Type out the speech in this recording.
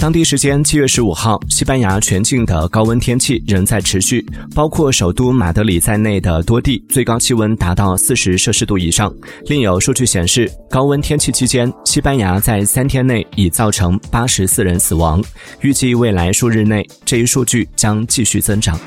当地时间七月十五号西班牙全境的高温天气仍在持续包括首都马德里在内的多地最高气温达到四十摄氏度以上。另有数据显示高温天气期间西班牙在三天内已造成八十四人死亡预计未来数日内这一数据将继续增长。